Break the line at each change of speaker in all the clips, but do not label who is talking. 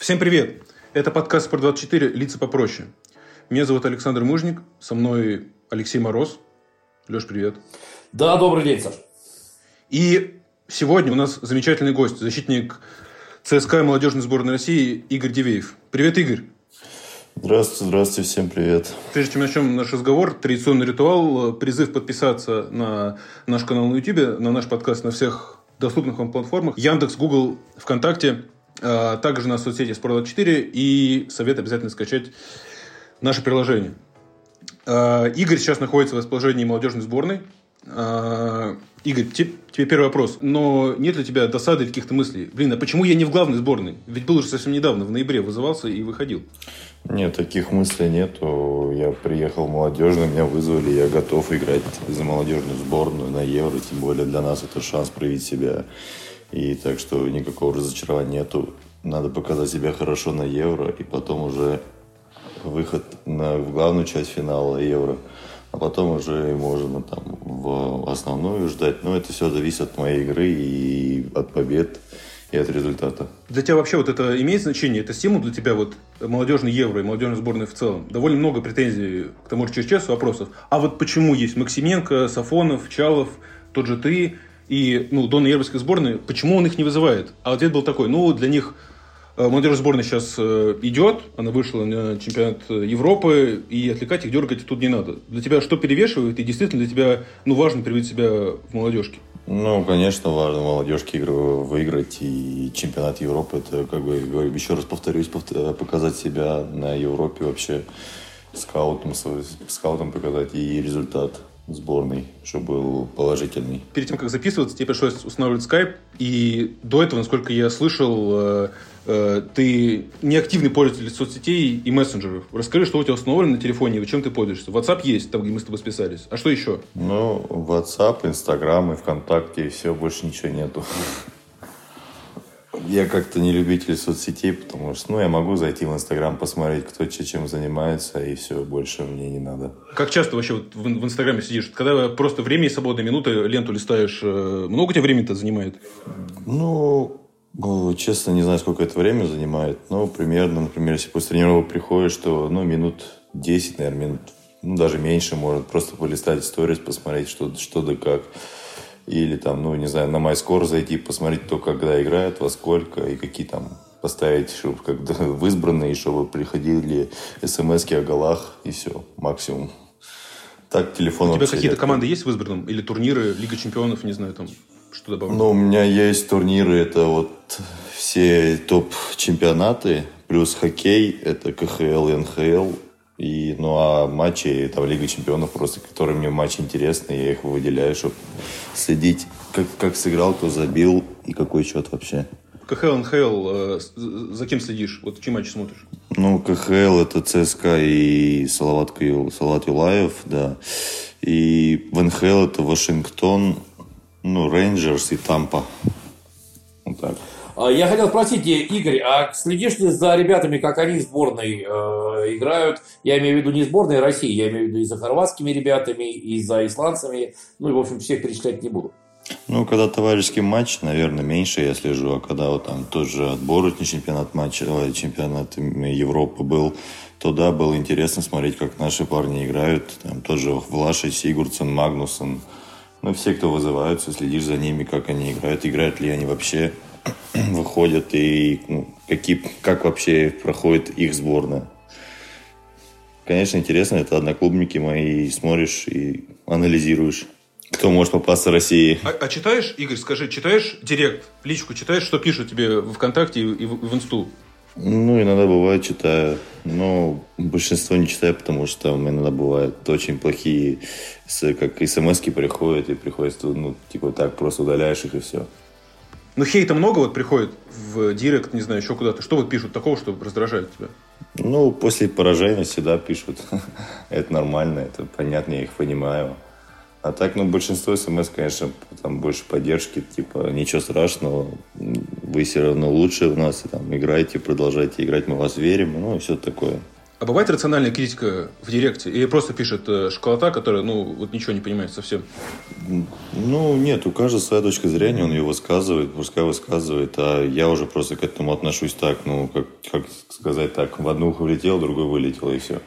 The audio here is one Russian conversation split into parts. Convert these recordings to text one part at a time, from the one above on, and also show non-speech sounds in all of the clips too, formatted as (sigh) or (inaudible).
Всем привет! Это подкаст «Спорт24. Лица попроще». Меня зовут Александр Мужник, со мной Алексей Мороз. Леш, привет.
Да, добрый день, Саш.
И сегодня у нас замечательный гость, защитник ЦСКА и молодежной сборной России Игорь Дивеев. Привет, Игорь.
Здравствуйте, здравствуйте, всем привет.
Прежде чем начнем наш разговор, традиционный ритуал, призыв подписаться на наш канал на YouTube, на наш подкаст на всех доступных вам платформах. Яндекс, Google, ВКонтакте, также на соцсети Спорт24 и совет обязательно скачать наше приложение. А, Игорь сейчас находится в расположении молодежной сборной. А, Игорь, тебе первый вопрос. Но нет ли у тебя досады каких-то мыслей? Блин, а почему я не в главной сборной? Ведь был уже совсем недавно, в ноябре вызывался и выходил.
Нет, таких мыслей нету. Я приехал молодежный, меня вызвали, я готов играть за молодежную сборную на Евро. Тем более для нас это шанс проявить себя. И так что никакого разочарования нету. Надо показать себя хорошо на Евро и потом уже выход на, в главную часть финала Евро а потом уже можно там в основную ждать. Но это все зависит от моей игры и от побед и от результата.
Для тебя вообще вот это имеет значение? Это стимул для тебя вот молодежный Евро и молодежной сборной в целом? Довольно много претензий к тому же ЧСЧС, вопросов. А вот почему есть Максименко, Сафонов, Чалов, тот же ты и ну, Дон Евровской сборной, почему он их не вызывает? А ответ был такой, ну, для них Э, молодежная сборная сейчас э, идет, она вышла на чемпионат Европы, и отвлекать их, дергать тут не надо. Для тебя что перевешивает, и действительно для тебя ну, важно привить себя в молодежке?
Ну, конечно, важно молодежке игру выиграть, и чемпионат Европы, это, как бы, еще раз повторюсь, показать себя на Европе вообще, скаутом, скаутом показать и результат сборной, чтобы был положительный.
Перед тем, как записываться, тебе пришлось устанавливать скайп, и до этого, насколько я слышал, э, Э, ты не активный пользователь соцсетей и мессенджеров. Расскажи, что у тебя установлено на телефоне, и чем ты пользуешься. WhatsApp есть, там, где мы с тобой списались. А что еще?
Ну, WhatsApp, Instagram и ВКонтакте, и все, больше ничего нету. Я как-то не любитель соцсетей, потому что, ну, я могу зайти в Инстаграм, посмотреть, кто чем занимается, и все, больше мне не надо.
Как часто вообще вот в, в Инстаграме сидишь? Когда просто время и свободные минуты ленту листаешь, э, много тебе времени-то занимает?
Ну, ну, честно, не знаю, сколько это время занимает. Но примерно, например, если после тренировок приходишь, то ну, минут 10, наверное, минут, ну, даже меньше может просто полистать сторис, посмотреть, что, что да как. Или там, ну, не знаю, на MyScore зайти, посмотреть, кто когда играет, во сколько, и какие там поставить, чтобы когда в избранные, чтобы приходили смс о голах, и все, максимум. Так, телефон
У тебя какие-то команды есть в избранном? Или турниры, Лига чемпионов, не знаю, там что добавить?
Ну, у меня есть турниры, это вот все топ-чемпионаты, плюс хоккей, это КХЛ НХЛ. И, ну, а матчи, там, Лига чемпионов, просто, которые мне матчи интересны, я их выделяю, чтобы следить, как, как сыграл, кто забил и какой счет вообще.
КХЛ, НХЛ, э, за кем следишь? Вот какие матчи смотришь?
Ну, КХЛ это ЦСКА и Салават, Салават Юлаев, да. И в НХЛ это Вашингтон, ну, Рейнджерс и Тампа. Вот так.
А, я хотел спросить, Игорь, а следишь ли за ребятами, как они в сборной э, играют? Я имею в виду не сборной России, я имею в виду и за хорватскими ребятами, и за исландцами. Ну и, в общем, всех перечислять не буду.
Ну, когда товарищеский матч, наверное, меньше я слежу, а когда вот там тот же отборочный чемпионат матча, чемпионат Европы был, то да, было интересно смотреть, как наши парни играют. Там тоже Влаши, Сигурдсен, Магнусон – ну, все, кто вызываются, следишь за ними, как они играют, играют ли они вообще, (clears throat) выходят и ну, какие, как вообще проходит их сборная. Конечно, интересно, это одноклубники мои, смотришь и анализируешь. Кто может попасться России?
А, а читаешь, Игорь, скажи, читаешь директ, личку читаешь, что пишут тебе в ВКонтакте и в, в Инсту?
Ну, иногда бывает читаю, но большинство не читаю, потому что там иногда бывают очень плохие, как смс приходят, и приходится, ну, типа так, просто удаляешь их и все.
Ну, хейта много вот приходит в директ, не знаю, еще куда-то. Что вот пишут такого, что раздражает тебя?
Ну, после поражения всегда пишут. (laughs) это нормально, это понятно, я их понимаю. А так, ну, большинство смс, конечно, там больше поддержки, типа, ничего страшного, вы все равно лучше у нас, и, там, играйте, продолжайте играть, мы вас верим, ну, и все такое.
А бывает рациональная критика в директе? Или просто пишет э, школота, которая, ну, вот ничего не понимает совсем?
Ну, нет, у каждого своя точка зрения, он ее высказывает, пускай высказывает, а я уже просто к этому отношусь так, ну, как, как сказать так, в одну ухо влетел, в другой вылетел, и все.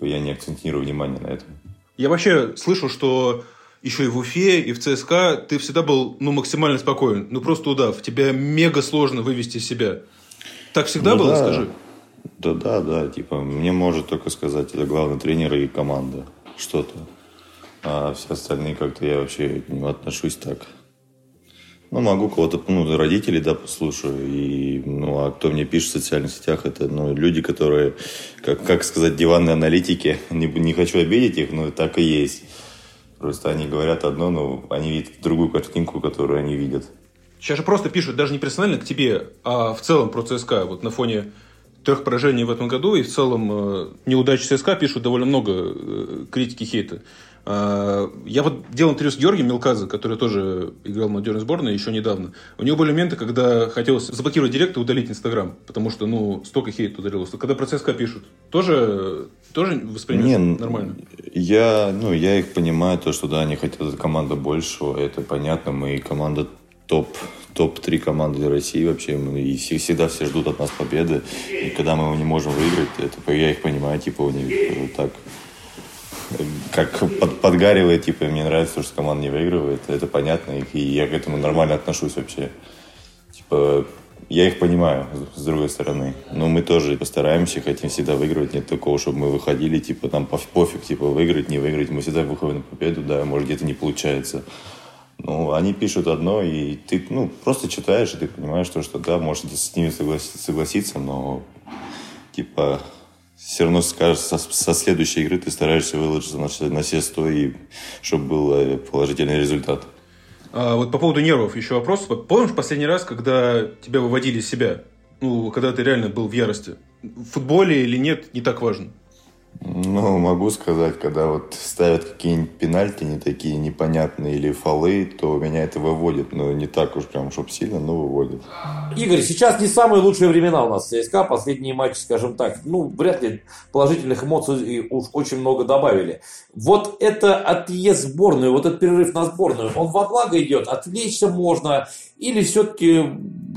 Я не акцентирую внимание на этом.
Я вообще слышал, что еще и в Уфе, и в ЦСКА ты всегда был, ну, максимально спокоен. Ну, просто удав. Тебя мега сложно вывести из себя. Так всегда ну, было, да. скажи?
Да, да, да. Типа, мне может только сказать, это главный тренер и команда. Что-то. А все остальные как-то я вообще к ним отношусь так. Ну, могу кого-то, ну, родителей, да, послушаю. И, ну, а кто мне пишет в социальных сетях, это, ну, люди, которые, как, как сказать, диванные аналитики. (laughs) Не, не хочу обидеть их, но так и есть. Просто они говорят одно, но они видят другую картинку, которую они видят.
Сейчас же просто пишут даже не персонально к тебе, а в целом про ЦСКА. Вот на фоне трех поражений в этом году и в целом э, неудачи ЦСКА пишут довольно много э, критики хейта. А, я вот делал интервью с Георгием Мелказе, который тоже играл в молодежной сборной еще недавно. У него были моменты, когда хотелось заблокировать директ и удалить Инстаграм, потому что, ну, столько хейта ударилось. Когда про ЦСКА пишут, тоже, тоже воспринимаешь Не, нормально?
Я, ну, я их понимаю, то, что, да, они хотят от команды большего, это понятно, мы команда топ, топ-3 команды России вообще, и всегда все ждут от нас победы, и когда мы его не можем выиграть, это, я их понимаю, типа, у них так как под, подгаривает, типа, мне нравится, что команда не выигрывает, это понятно, и я к этому нормально отношусь вообще. Типа, я их понимаю, с другой стороны. Но мы тоже постараемся, хотим всегда выигрывать. Нет такого, чтобы мы выходили, типа, там, пофиг, типа, выиграть, не выиграть. Мы всегда выходим на победу, да, может, где-то не получается. Ну, они пишут одно, и ты, ну, просто читаешь, и ты понимаешь, что, что да, может с ними согласиться, согласиться но, типа, все равно скажешь, со, со следующей игры ты стараешься выложиться на, на все сто, и чтобы был э, положительный результат.
А вот по поводу нервов еще вопрос. Помнишь последний раз, когда тебя выводили из себя? Ну, когда ты реально был в ярости? В футболе или нет, не так важно.
Ну, могу сказать, когда вот ставят какие-нибудь пенальти не такие непонятные или фолы, то меня это выводит. Но не так уж прям, чтобы сильно, но выводит.
Игорь, сейчас не самые лучшие времена у нас в ЦСКА. Последние матчи, скажем так, ну, вряд ли положительных эмоций уж очень много добавили. Вот это отъезд сборную, вот этот перерыв на сборную, он во благо идет? Отвлечься можно? Или все-таки,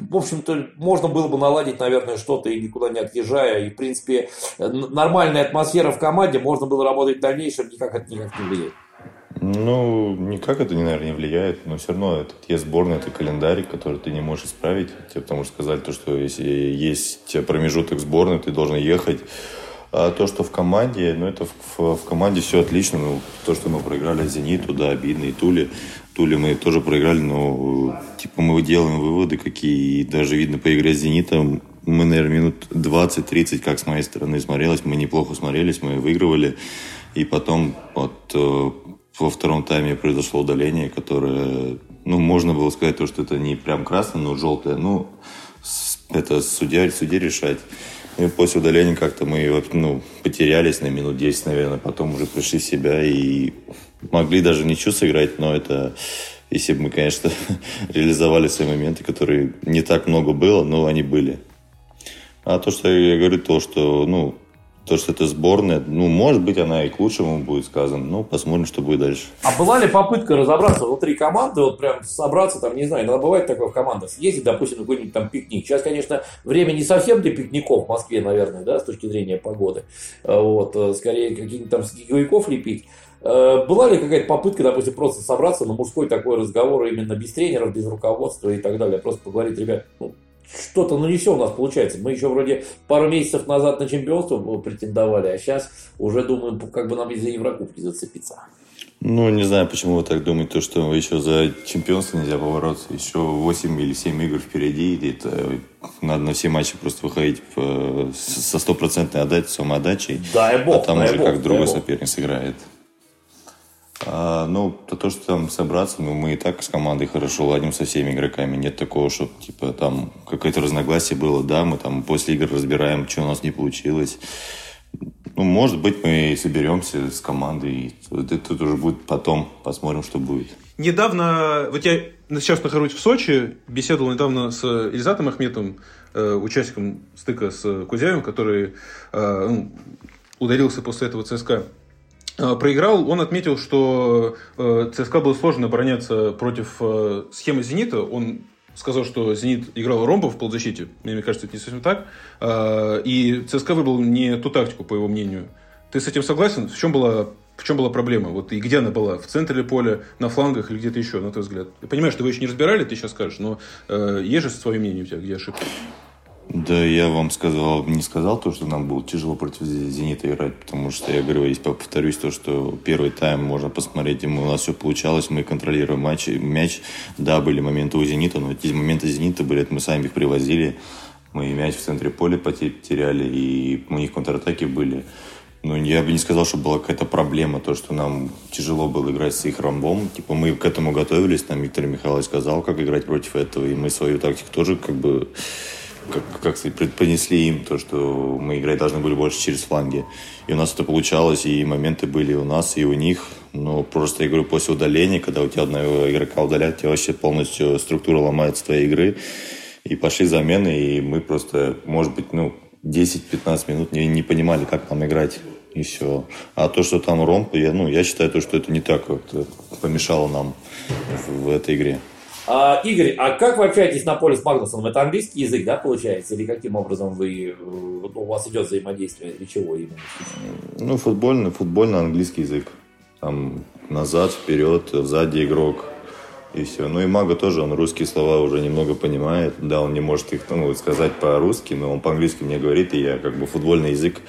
в общем-то, можно было бы наладить, наверное, что-то и никуда не отъезжая. И, в принципе, нормальная атмосфера в команде, можно было работать в дальнейшем, никак это никак не влияет.
Ну, никак это, наверное, не влияет, но все равно этот есть сборная, это календарь, который ты не можешь исправить. Тебе потому что сказали, то, что если есть промежуток сборной, ты должен ехать. А то, что в команде, ну, это в, в команде все отлично. Ну, то, что мы проиграли «Зениту», да, обидно, и Туле. Туле мы тоже проиграли, но, типа, мы делаем выводы какие, и даже видно по игре с «Зенитом», мы, наверное, минут 20-30, как с моей стороны смотрелось, мы неплохо смотрелись, мы выигрывали. И потом вот э, во втором тайме произошло удаление, которое, ну, можно было сказать, то, что это не прям красное, но желтое. Ну, это судья, судья решать. И после удаления как-то мы ну, потерялись на минут 10, наверное. Потом уже пришли в себя и могли даже ничего сыграть, но это если бы мы, конечно, (laughs) реализовали свои моменты, которые не так много было, но они были. А то, что я говорю, то, что, ну, то, что это сборная, ну, может быть, она и к лучшему будет сказана. Ну, посмотрим, что будет дальше.
А была ли попытка разобраться внутри команды, вот прям собраться, там, не знаю, иногда бывает такое в командах, съездить, допустим, какой-нибудь там пикник. Сейчас, конечно, время не совсем для пикников в Москве, наверное, да, с точки зрения погоды. А вот, э, скорее, каких-нибудь там снеговиков лепить. Э, была ли какая-то попытка, допустим, просто собраться на мужской такой разговор именно без тренеров, без руководства и так далее, просто поговорить, ребят, ну, что-то, ну не все у нас получается. Мы еще вроде пару месяцев назад на чемпионство претендовали, а сейчас уже думаем, как бы нам из-за Еврокубки зацепиться.
Ну, не знаю, почему вы так думаете, то, что еще за чемпионство нельзя побороться. Еще 8 или 7 игр впереди, и это надо на все матчи просто выходить со стопроцентной отдачей, самоотдачей.
Дай бог,
А там
дай
уже
бог,
как другой
бог.
соперник сыграет. А, ну, то, то, что там собраться, ну, мы и так с командой хорошо ладим со всеми игроками. Нет такого, чтобы, типа, там какое-то разногласие было. Да, мы там после игр разбираем, что у нас не получилось. Ну, может быть, мы соберемся с командой. Это, это уже будет потом. Посмотрим, что будет.
Недавно, вот я сейчас нахожусь в Сочи, беседовал недавно с Ильзатом Ахметовым, э, участником стыка с Кузяевым, который э, ну, ударился после этого ЦСКА, проиграл, он отметил, что э, ЦСКА было сложно обороняться против э, схемы «Зенита». Он сказал, что «Зенит» играл ромбо в полузащите. Мне кажется, это не совсем так. Э, и ЦСКА выбрал не ту тактику, по его мнению. Ты с этим согласен? В чем была в чем была проблема? Вот и где она была? В центре поля, на флангах или где-то еще, на твой взгляд? Я понимаю, что вы еще не разбирали, ты сейчас скажешь, но э, есть же свое мнение у тебя, где ошибка?
Да, я вам сказал, не сказал то, что нам было тяжело против «Зенита» играть, потому что, я говорю, если повторюсь, то, что первый тайм можно посмотреть, и у нас все получалось, мы контролируем матч, мяч. Да, были моменты у «Зенита», но эти моменты «Зенита» были, это мы сами их привозили. Мы мяч в центре поля потеряли, и у них контратаки были. Ну, я бы не сказал, что была какая-то проблема, то, что нам тяжело было играть с их ромбом. Типа, мы к этому готовились, нам Виктор Михайлович сказал, как играть против этого, и мы свою тактику тоже, как бы, как, как сказать, предпонесли им, то, что мы играть должны были больше через фланги. И у нас это получалось, и моменты были у нас, и у них. Но просто, я говорю, после удаления, когда у тебя одного игрока удаляют, у тебя вообще полностью структура ломается твоей игры. И пошли замены, и мы просто, может быть, ну, 10-15 минут не, не понимали, как нам играть. И все. А то, что там ромб, я, ну, я считаю, то, что это не так как помешало нам в, в этой игре.
А, Игорь, а как вы общаетесь на поле с Магнусом? Это английский язык, да, получается? Или каким образом вы, ну, у вас идет взаимодействие? Или чего именно?
Ну, футбольный, футбольный английский язык. Там назад, вперед, сзади игрок. И все. Ну и Мага тоже, он русские слова уже немного понимает. Да, он не может их ну, сказать по-русски, но он по-английски мне говорит, и я как бы футбольный язык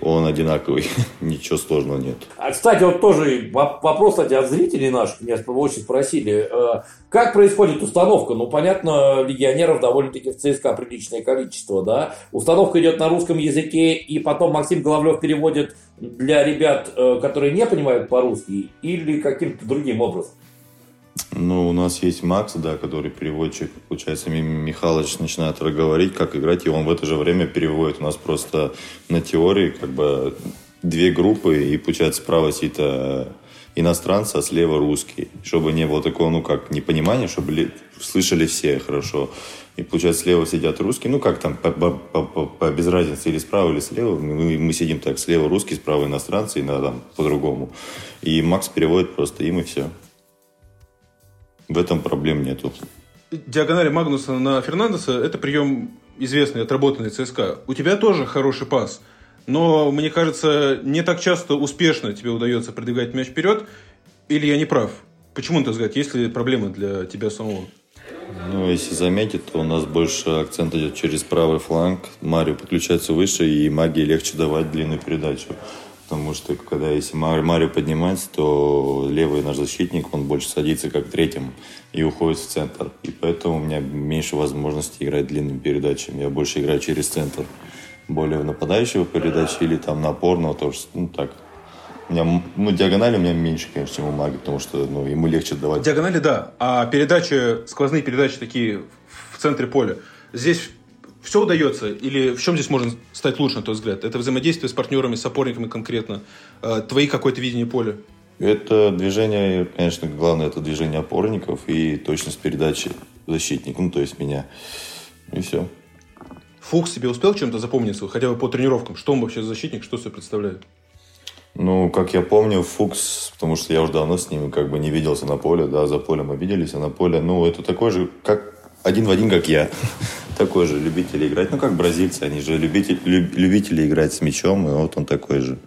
он одинаковый, (laughs) ничего сложного нет.
А, кстати, вот тоже вопрос, кстати, от зрителей наших, меня очень спросили, э, как происходит установка? Ну, понятно, легионеров довольно-таки в ЦСКА приличное количество, да? Установка идет на русском языке, и потом Максим Головлев переводит для ребят, э, которые не понимают по-русски, или каким-то другим образом?
Ну, у нас есть Макс, да, который переводчик. Получается, Михалыч начинает говорить, как играть, и он в это же время переводит. У нас просто на теории как бы две группы, и получается справа сидит э, иностранцы, а слева русский. Чтобы не было такого, ну, как непонимания, чтобы слышали все хорошо. И, получается, слева сидят русские, ну, как там, по, по, по, по, без разницы, или справа, или слева. Мы, мы сидим так, слева русские, справа иностранцы, и на, там, по-другому. И Макс переводит просто им, и все. В этом проблем нету.
Диагонали Магнуса на Фернандеса – это прием известный, отработанный ЦСКА. У тебя тоже хороший пас, но, мне кажется, не так часто успешно тебе удается продвигать мяч вперед, или я не прав? Почему, твой взгляд, есть ли проблемы для тебя самого?
Ну, если заметить, то у нас больше акцент идет через правый фланг. Марио подключается выше, и магии легче давать длинную передачу. Потому что, когда если Марио поднимается, то левый наш защитник, он больше садится как третьим и уходит в центр. И поэтому у меня меньше возможности играть длинными передачами. Я больше играю через центр. Более в нападающего передачи или там на опорного тоже. Ну, так. У меня, ну, диагонали у меня меньше, конечно, чем у Маги, потому что ну, ему легче давать.
Диагонали, да. А передачи, сквозные передачи такие в центре поля. Здесь все удается? Или в чем здесь можно стать лучше, на твой взгляд? Это взаимодействие с партнерами, с опорниками конкретно? Э, твои какое-то видение поля?
Это движение, конечно, главное, это движение опорников и точность передачи защитника, ну, то есть меня. И все.
Фукс себе успел чем-то запомниться, хотя бы по тренировкам? Что он вообще за защитник, что себе представляет?
Ну, как я помню, Фукс, потому что я уже давно с ним как бы не виделся на поле, да, за полем мы виделись, а на поле, ну, это такой же, как один в один, как я. Такой же любитель играть. Ну, как бразильцы, они же любители, любители играть с мячом, и вот он такой же.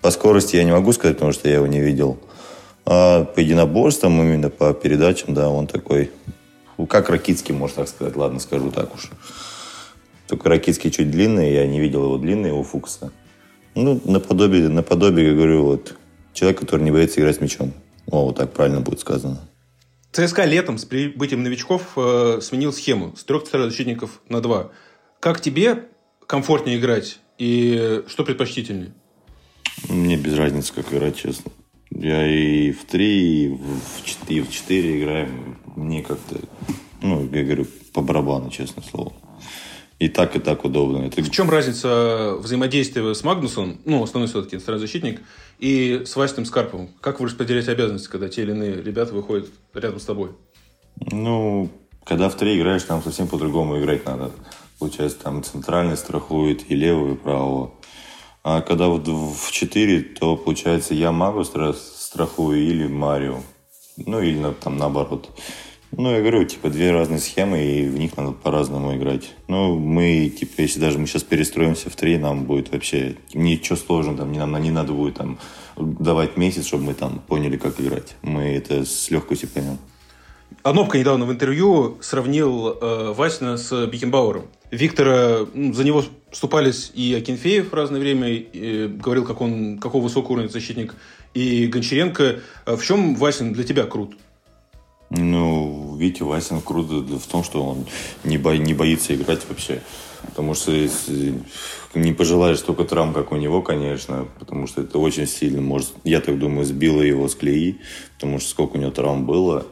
По скорости я не могу сказать, потому что я его не видел. А по единоборствам, именно по передачам, да, он такой, как Ракитский, можно так сказать, ладно, скажу так уж. Только Ракитский чуть длинный, я не видел его длинный, у Фукса. Ну, наподобие, наподобие, говорю, вот, человек, который не боится играть с мячом. О, вот так правильно будет сказано.
ЦСКА летом с прибытием новичков э, сменил схему с трех защитников на два. Как тебе комфортнее играть и что предпочтительнее?
Мне без разницы, как играть, честно. Я и в три, и в четыре, и в четыре играю. Мне как-то, ну, я говорю, по барабану, честно слово. И так, и так удобно.
Это... В чем разница взаимодействия с Магнусом, ну, основной все-таки защитник, и с Васием Скарповым? Как вы распределяете обязанности, когда те или иные ребята выходят рядом с тобой?
Ну, когда в три играешь, там совсем по-другому играть надо. Получается, там центральный страхует и левого, и правого. А когда вот в 4, то получается я Магу страхую или Марио. Ну или там наоборот. Ну, я говорю, типа, две разные схемы, и в них надо по-разному играть. Ну, мы, типа, если даже мы сейчас перестроимся в три, нам будет вообще ничего сложного, там, не, нам не надо будет там давать месяц, чтобы мы там поняли, как играть. Мы это с легкостью поймем.
Анопка недавно в интервью сравнил э, Васина с Бикенбауэром. Виктора, за него вступались и Акинфеев в разное время, и, говорил, как он, какого высокого уровня защитник, и Гончаренко. В чем Васин для тебя крут?
Ну, Витя Васин круто в том, что он не, бо, не боится играть вообще. Потому что не пожелаешь столько травм, как у него, конечно, потому что это очень сильно, может, я так думаю, сбило его с колеи, потому что сколько у него травм было.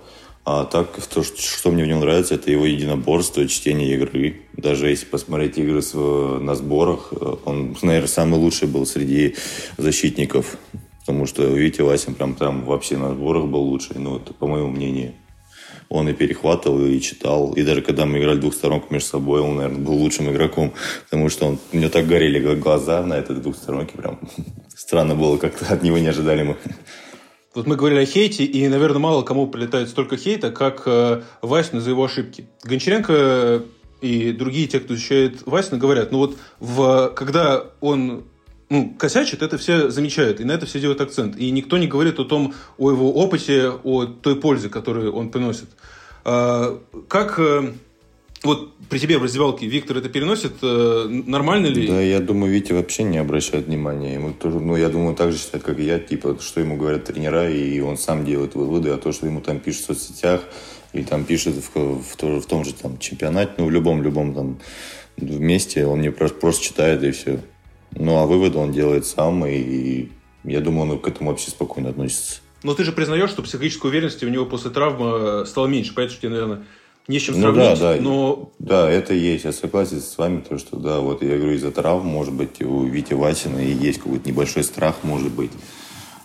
А так, то, что мне в нем нравится, это его единоборство, чтение игры. Даже если посмотреть игры на сборах, он, наверное, самый лучший был среди защитников. Потому что Витя Васин прям там вообще на сборах был лучший, ну, это по моему мнению он и перехватывал, и читал. И даже когда мы играли двухсторонку между собой, он, наверное, был лучшим игроком, потому что он, у него так горели глаза на этой двухсторонке, прям (laughs) странно было, как-то от него не ожидали мы.
Вот мы говорили о хейте, и, наверное, мало кому прилетает столько хейта, как э, Васину за его ошибки. Гончаренко и другие, те, кто защищает Васина, говорят, ну вот в, когда он ну, косячит, это все замечают, и на это все делают акцент. И никто не говорит о том, о его опыте, о той пользе, которую он приносит. А, как э, вот при тебе в раздевалке Виктор это переносит? Э, нормально ли?
Да, я думаю, Витя вообще не обращает внимания. Ему тоже, ну, я думаю, так же считает, как и я, типа, что ему говорят тренера, и он сам делает выводы, а то, что ему там пишут в соцсетях, или там пишет в, в, в том же там чемпионате, ну, в любом-любом там вместе, он мне просто, просто читает, и все. Ну, а выводы он делает сам, и я думаю, он к этому вообще спокойно относится.
Но ты же признаешь, что психологической уверенности у него после травмы стало меньше, поэтому тебе, наверное, не с чем сравнить.
Ну, да, да.
Но...
Да, это есть. Я согласен с вами, то, что да, вот я говорю, из-за травм, может быть, у Вити Васина и есть какой-то небольшой страх, может быть.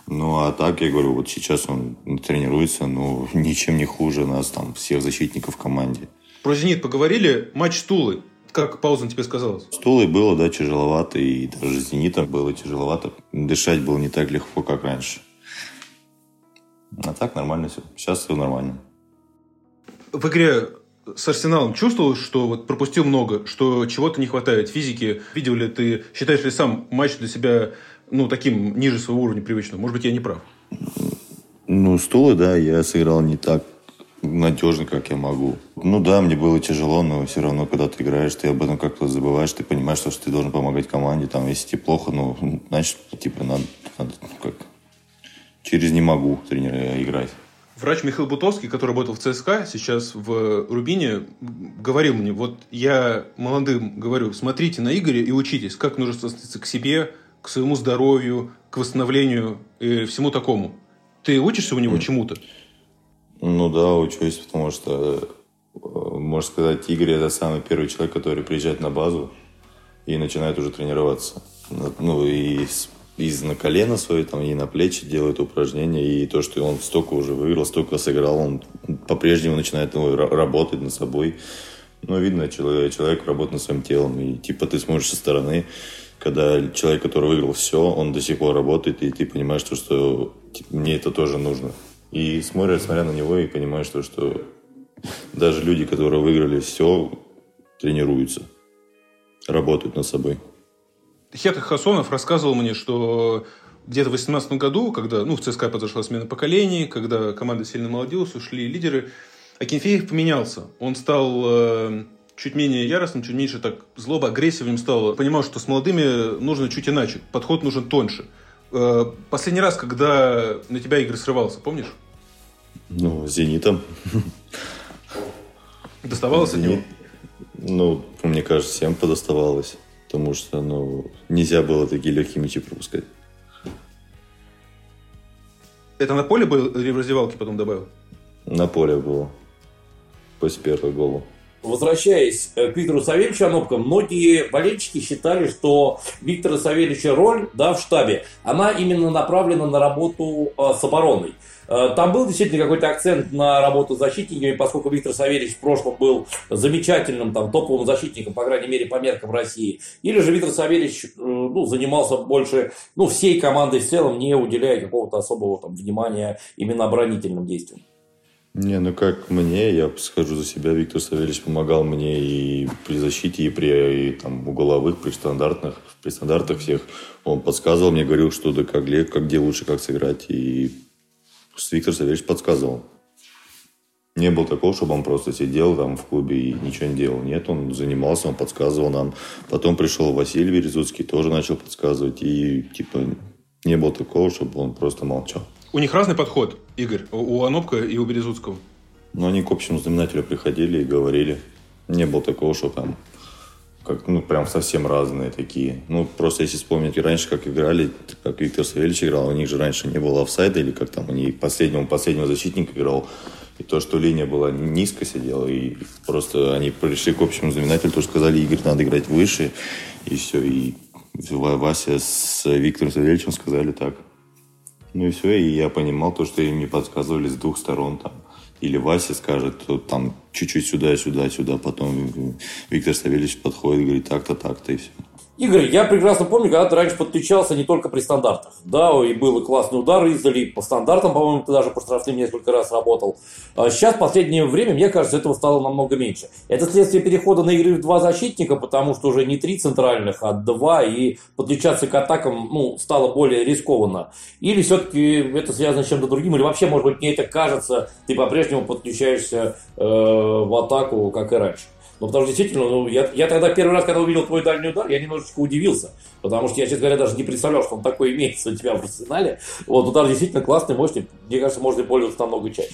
Ну, а так, я говорю, вот сейчас он тренируется, ну, (laughs) ничем не хуже нас, там, всех защитников в команде.
Про «Зенит» поговорили. Матч Тулы. Как пауза тебе сказалась?
Стулой было, да, тяжеловато, и даже с «Зенитом» было тяжеловато. Дышать было не так легко, как раньше. А так нормально все. Сейчас все нормально.
В игре с Арсеналом чувствовал, что вот пропустил много, что чего-то не хватает физики? Видел ли ты, считаешь ли сам матч для себя ну, таким ниже своего уровня привычного? Может быть, я не прав?
Ну, стулы, да, я сыграл не так надежно, как я могу. Ну да, мне было тяжело, но все равно, когда ты играешь, ты об этом как-то забываешь, ты понимаешь, что ты должен помогать команде. Там, если тебе плохо, ну, значит, типа, надо, надо ну, как, через не могу тренера играть.
Врач Михаил Бутовский, который работал в ЦСКА, сейчас в Рубине, говорил мне, вот я молодым говорю, смотрите на Игоря и учитесь, как нужно относиться к себе, к своему здоровью, к восстановлению и всему такому. Ты учишься у него mm. чему-то?
Ну да, учусь, потому что, э, можно сказать, Игорь это самый первый человек, который приезжает на базу и начинает уже тренироваться. Ну и из на колено свое, там, и на плечи делает упражнения, и то, что он столько уже выиграл, столько сыграл, он по-прежнему начинает ну, работать над собой. Ну, видно, человек, человек работает над своим телом, и типа ты смотришь со стороны, когда человек, который выиграл все, он до сих пор работает, и ты понимаешь, что, что типа, мне это тоже нужно. И смотришь, смотря на него, и понимаешь, что, что даже люди, которые выиграли все, тренируются, работают над собой.
Хета Хасонов рассказывал мне, что где-то в 2018 году, когда ну, в ЦСКА произошла смена поколений, когда команда сильно молодилась, ушли лидеры, Акинфеев поменялся. Он стал э, чуть менее яростным, чуть меньше так злоба, агрессивным стал. Понимал, что с молодыми нужно чуть иначе, подход нужен тоньше. Э, последний раз, когда на тебя игры срывался, помнишь?
Ну, «Зенитом».
Доставалось от него?
Ну, мне кажется, всем подоставалось. Потому что, ну, нельзя было такие легкие мячи пропускать.
Это на поле был или в раздевалке потом добавил?
На поле было. После первого гола.
Возвращаясь э, к Виктору Савельевичу Анопко, многие болельщики считали, что Виктора Савельевича роль да, в штабе, она именно направлена на работу э, с обороной. Э, там был действительно какой-то акцент на работу с защитниками, поскольку Виктор Савельевич в прошлом был замечательным, там, топовым защитником, по крайней мере, по меркам России. Или же Виктор Савельевич э, ну, занимался больше, ну, всей командой в целом, не уделяя какого-то особого там, внимания именно оборонительным действиям.
Не, ну как мне, я скажу за себя, Виктор Савельевич помогал мне и при защите, и при и, там, угловых, при стандартных, при стандартах всех. Он подсказывал мне, говорил, что да как, как где лучше, как сыграть. И Виктор Савельевич подсказывал. Не было такого, чтобы он просто сидел там в клубе и ничего не делал. Нет, он занимался, он подсказывал нам. Потом пришел Василий Березуцкий, тоже начал подсказывать. И типа не было такого, чтобы он просто молчал.
У них разный подход, Игорь, у Анопка и у Березутского.
Ну, они к общему знаменателю приходили и говорили. Не было такого, что там как, ну, прям совсем разные такие. Ну, просто если вспомнить раньше, как играли, как Виктор Савельевич играл, у них же раньше не было офсайда, или как там, они последнего, последнего защитника играл, и то, что линия была низко сидела, и просто они пришли к общему знаменателю, то сказали, Игорь, надо играть выше, и все, и Вася с Виктором Савельевичем сказали так. Ну и все, и я понимал то, что им не подсказывали с двух сторон там. Или Вася скажет, то там чуть-чуть сюда, сюда, сюда. Потом Виктор Савельевич подходит, говорит так-то, так-то и все.
Игорь, я прекрасно помню, когда ты раньше подключался не только при стандартах. Да, и был и классный удар издали, по стандартам, по-моему, ты даже по штрафным несколько раз работал. А сейчас, в последнее время, мне кажется, этого стало намного меньше. Это следствие перехода на игры в два защитника, потому что уже не три центральных, а два, и подключаться к атакам ну, стало более рискованно. Или все-таки это связано с чем-то другим, или вообще, может быть, мне это кажется, ты по-прежнему подключаешься э, в атаку, как и раньше. Ну, потому что действительно, ну, я, я тогда первый раз, когда увидел твой дальний удар, я немножечко удивился. Потому что я, честно говоря, даже не представлял, что он такой имеется у тебя в арсенале. Вот, удар действительно классный, мощный. Мне кажется, можно пользоваться намного чаще.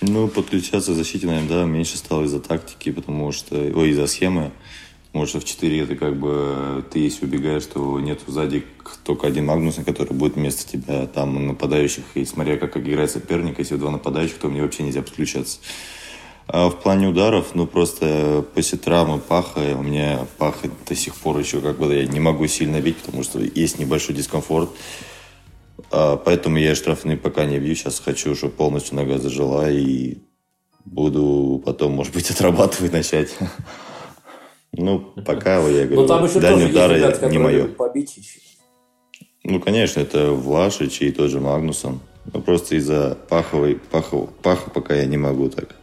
Ну, подключаться к защите, наверное, да, меньше стало из-за тактики, потому что, ой, из-за схемы. Потому что в 4 это как бы ты если убегаешь, то нет сзади только один Магнус, который будет вместо тебя там нападающих. И смотря как играет соперник, если два нападающих, то мне вообще нельзя подключаться. А в плане ударов, ну просто после травмы паха, у меня паха до сих пор еще как бы я не могу сильно бить, потому что есть небольшой дискомфорт. А, поэтому я штрафные пока не бью. Сейчас хочу, чтобы полностью нога зажила и буду потом, может быть, (laughs) отрабатывать начать. Ну, пока, я говорю,
еще
дальние удары не мое. Ну, конечно, это Влашич и тот же Магнусон. Ну, просто из-за паховой, пахов, паха пока я не могу так.